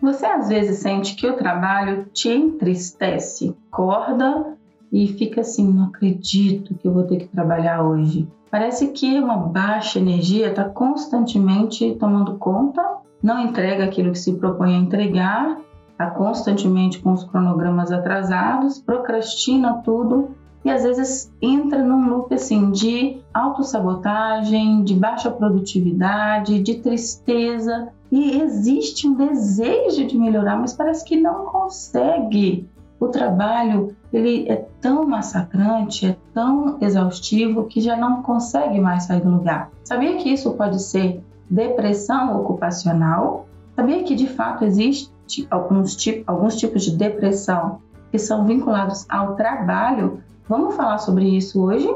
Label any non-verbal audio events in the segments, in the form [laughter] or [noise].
Você às vezes sente que o trabalho te entristece, acorda e fica assim, não acredito que eu vou ter que trabalhar hoje. Parece que uma baixa energia está constantemente tomando conta, não entrega aquilo que se propõe a entregar, está constantemente com os cronogramas atrasados, procrastina tudo e às vezes entra num loop assim de autossabotagem, de baixa produtividade, de tristeza e existe um desejo de melhorar, mas parece que não consegue. O trabalho ele é tão massacrante, é tão exaustivo que já não consegue mais sair do lugar. Sabia que isso pode ser depressão ocupacional? Sabia que de fato existe alguns, alguns tipos de depressão que são vinculados ao trabalho? Vamos falar sobre isso hoje?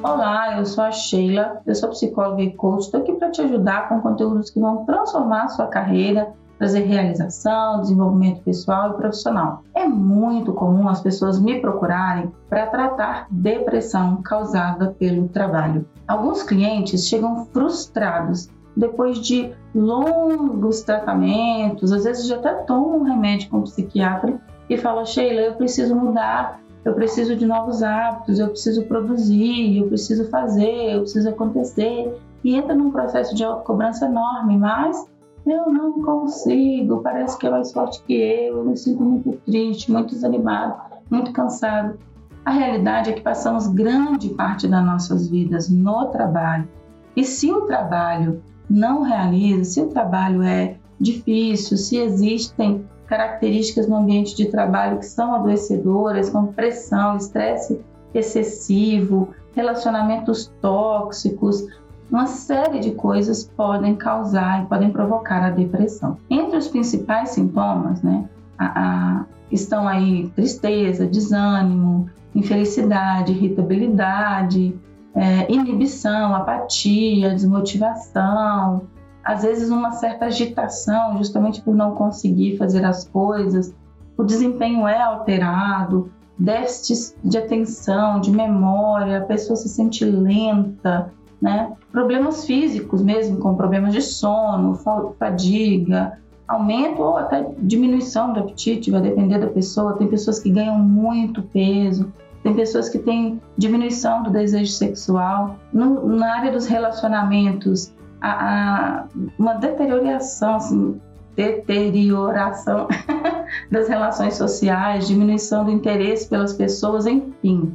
Olá, eu sou a Sheila, eu sou psicóloga e coach, estou aqui para te ajudar com conteúdos que vão transformar a sua carreira, trazer realização, desenvolvimento pessoal e profissional. É muito comum as pessoas me procurarem para tratar depressão causada pelo trabalho. Alguns clientes chegam frustrados depois de longos tratamentos, às vezes já até tomam um remédio com um psiquiatra e fala: Sheila, eu preciso mudar, eu preciso de novos hábitos, eu preciso produzir, eu preciso fazer, eu preciso acontecer. E entra num processo de autocobrança enorme, mas eu não consigo, parece que é mais forte que eu, eu me sinto muito triste, muito desanimado, muito cansado. A realidade é que passamos grande parte das nossas vidas no trabalho. E se o trabalho não realiza, se o trabalho é difícil, se existem características no ambiente de trabalho que são adoecedoras, como pressão, estresse excessivo, relacionamentos tóxicos, uma série de coisas podem causar e podem provocar a depressão. Entre os principais sintomas, né, a, a, estão aí tristeza, desânimo, infelicidade, irritabilidade, é, inibição, apatia, desmotivação, às vezes uma certa agitação, justamente por não conseguir fazer as coisas, o desempenho é alterado, déficit de atenção, de memória, a pessoa se sente lenta, né? Problemas físicos mesmo, como problemas de sono, fadiga, aumento ou até diminuição do apetite, vai depender da pessoa. Tem pessoas que ganham muito peso, tem pessoas que têm diminuição do desejo sexual. No, na área dos relacionamentos, a, a, uma deterioração, assim, deterioração [laughs] das relações sociais, diminuição do interesse pelas pessoas, enfim.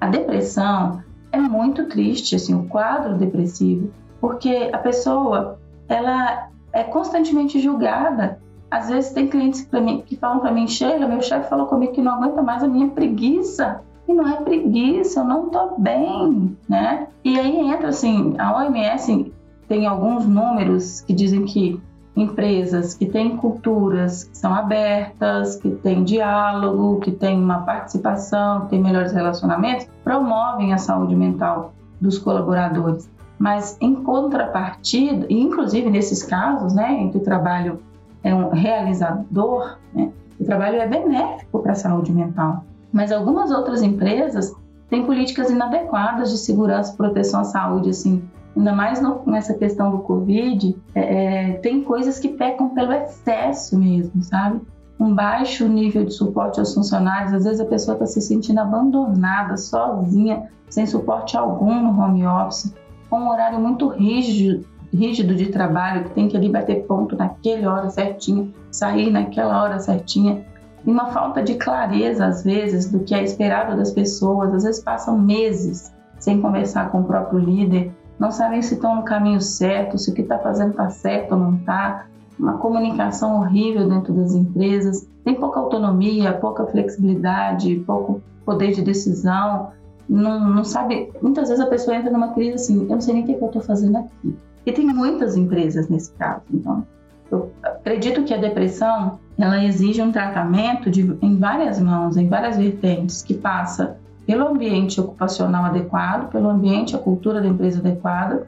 A depressão é muito triste, assim, o quadro depressivo, porque a pessoa, ela é constantemente julgada. Às vezes tem clientes mim, que falam para mim, Sheila, meu chefe falou comigo que não aguenta mais a minha preguiça e não é preguiça, eu não estou bem, né? E aí entra assim, a OMS tem alguns números que dizem que empresas que têm culturas que são abertas, que têm diálogo, que têm uma participação, que têm melhores relacionamentos, promovem a saúde mental dos colaboradores. Mas em contrapartida, inclusive nesses casos, né, em que o trabalho é um realizador, né, o trabalho é benéfico para a saúde mental. Mas algumas outras empresas têm políticas inadequadas de segurança proteção à saúde, assim, ainda mais no, nessa questão do Covid, é, é, tem coisas que pecam pelo excesso mesmo, sabe? Um baixo nível de suporte aos funcionários, às vezes a pessoa está se sentindo abandonada, sozinha, sem suporte algum no home office, com um horário muito rígido, rígido de trabalho, que tem que ali bater ponto naquela hora certinha, sair naquela hora certinha e uma falta de clareza, às vezes, do que é esperado das pessoas. Às vezes passam meses sem conversar com o próprio líder, não sabem se estão no caminho certo, se o que está fazendo está certo ou não está. Uma comunicação horrível dentro das empresas, tem pouca autonomia, pouca flexibilidade, pouco poder de decisão. Não, não sabe. Muitas vezes a pessoa entra numa crise assim: eu não sei nem o que, é que eu estou fazendo aqui. E tem muitas empresas nesse caso. Então, eu acredito que a depressão ela exige um tratamento de, em várias mãos, em várias vertentes, que passa pelo ambiente ocupacional adequado, pelo ambiente, a cultura da empresa adequada,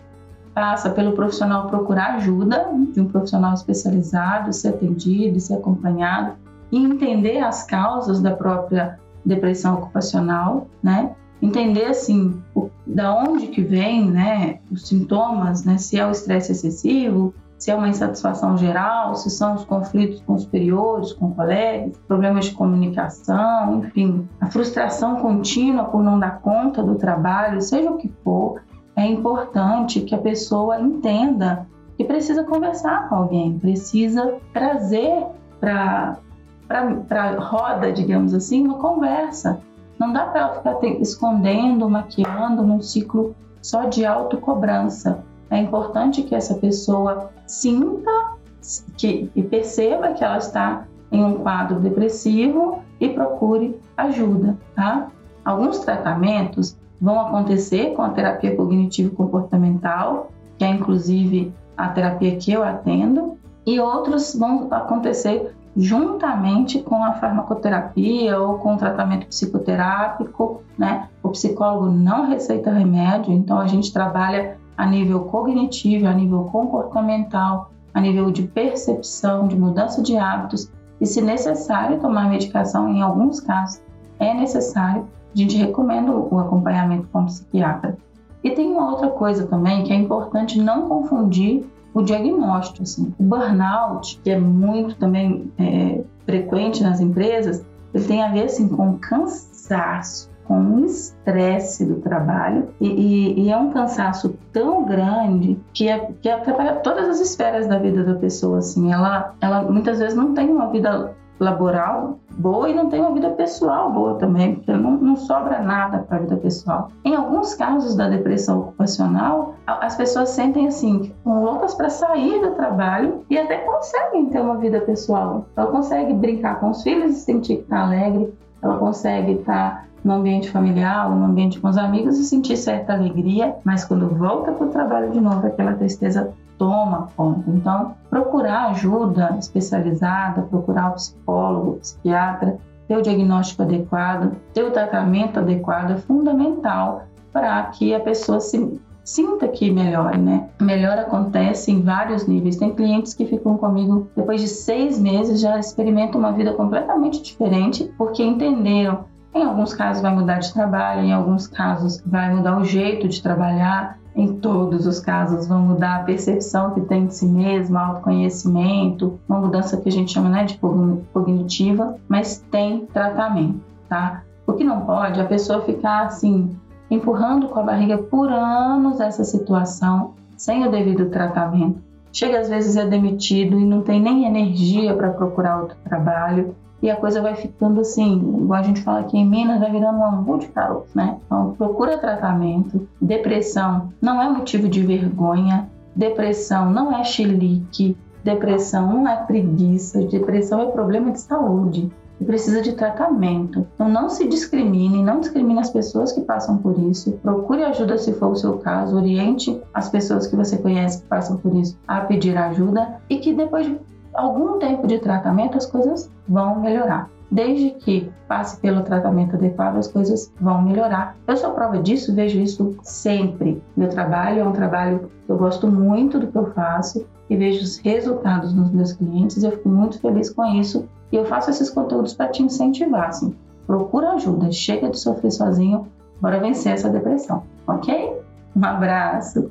passa pelo profissional procurar ajuda de um profissional especializado, ser atendido, ser acompanhado e entender as causas da própria depressão ocupacional, né? Entender assim o, da onde que vem, né, os sintomas, né, se é o estresse excessivo, se é uma insatisfação geral, se são os conflitos com os superiores, com colegas, problemas de comunicação, enfim, a frustração contínua por não dar conta do trabalho, seja o que for, é importante que a pessoa entenda que precisa conversar com alguém, precisa trazer para a roda, digamos assim, uma conversa. Não dá para ela ficar escondendo, maquiando num ciclo só de autocobrança. É importante que essa pessoa sinta que, e perceba que ela está em um quadro depressivo e procure ajuda, tá? Alguns tratamentos vão acontecer com a terapia cognitivo-comportamental, que é inclusive a terapia que eu atendo, e outros vão acontecer juntamente com a farmacoterapia ou com o tratamento psicoterápico, né? O psicólogo não receita remédio, então a gente trabalha a nível cognitivo, a nível comportamental, a nível de percepção, de mudança de hábitos, e se necessário tomar medicação, em alguns casos é necessário, a gente recomenda o acompanhamento com o psiquiatra. E tem uma outra coisa também que é importante não confundir o diagnóstico. Assim. O burnout, que é muito também é, frequente nas empresas, ele tem a ver assim, com cansaço, com um estresse do trabalho e, e, e, é um cansaço tão grande que, é, que atrapalha todas as esferas da vida da pessoa. Assim, ela, ela muitas vezes não tem uma vida laboral boa e não tem uma vida pessoal boa também, porque não, não sobra nada para a vida pessoal. Em alguns casos da depressão ocupacional, as pessoas sentem assim, com loucas para sair do trabalho e até conseguem ter uma vida pessoal. Ela consegue brincar com os filhos e sentir que está alegre, ela consegue estar no ambiente familiar no ambiente com os amigos e sentir certa alegria, mas quando volta para o trabalho de novo, aquela tristeza toma conta. Então, procurar ajuda especializada, procurar o psicólogo, psiquiatra, ter o diagnóstico adequado, ter o tratamento adequado é fundamental para que a pessoa se sinta que melhore, né? Melhor acontece em vários níveis. Tem clientes que ficam comigo depois de seis meses já experimentam uma vida completamente diferente porque entenderam. Em alguns casos vai mudar de trabalho, em alguns casos vai mudar o jeito de trabalhar, em todos os casos vão mudar a percepção que tem de si mesmo, autoconhecimento, uma mudança que a gente chama né, de cognitiva, mas tem tratamento, tá? O que não pode é a pessoa ficar assim, empurrando com a barriga por anos essa situação sem o devido tratamento. Chega às vezes é demitido e não tem nem energia para procurar outro trabalho e a coisa vai ficando assim, igual a gente fala aqui em Minas, vai virando um angu de caroço, né? Então, procura tratamento. Depressão não é motivo de vergonha, depressão não é chilique, depressão não é preguiça, depressão é problema de saúde e precisa de tratamento. Então não se discrimine, não discrimine as pessoas que passam por isso. Procure ajuda se for o seu caso, oriente as pessoas que você conhece que passam por isso a pedir ajuda e que depois de algum tempo de tratamento as coisas vão melhorar. Desde que passe pelo tratamento adequado, as coisas vão melhorar. Eu sou prova disso, vejo isso sempre. Meu trabalho é um trabalho que eu gosto muito do que eu faço e vejo os resultados nos meus clientes. Eu fico muito feliz com isso e eu faço esses conteúdos para te incentivar. Assim. Procura ajuda, chega de sofrer sozinho, bora vencer essa depressão, ok? Um abraço!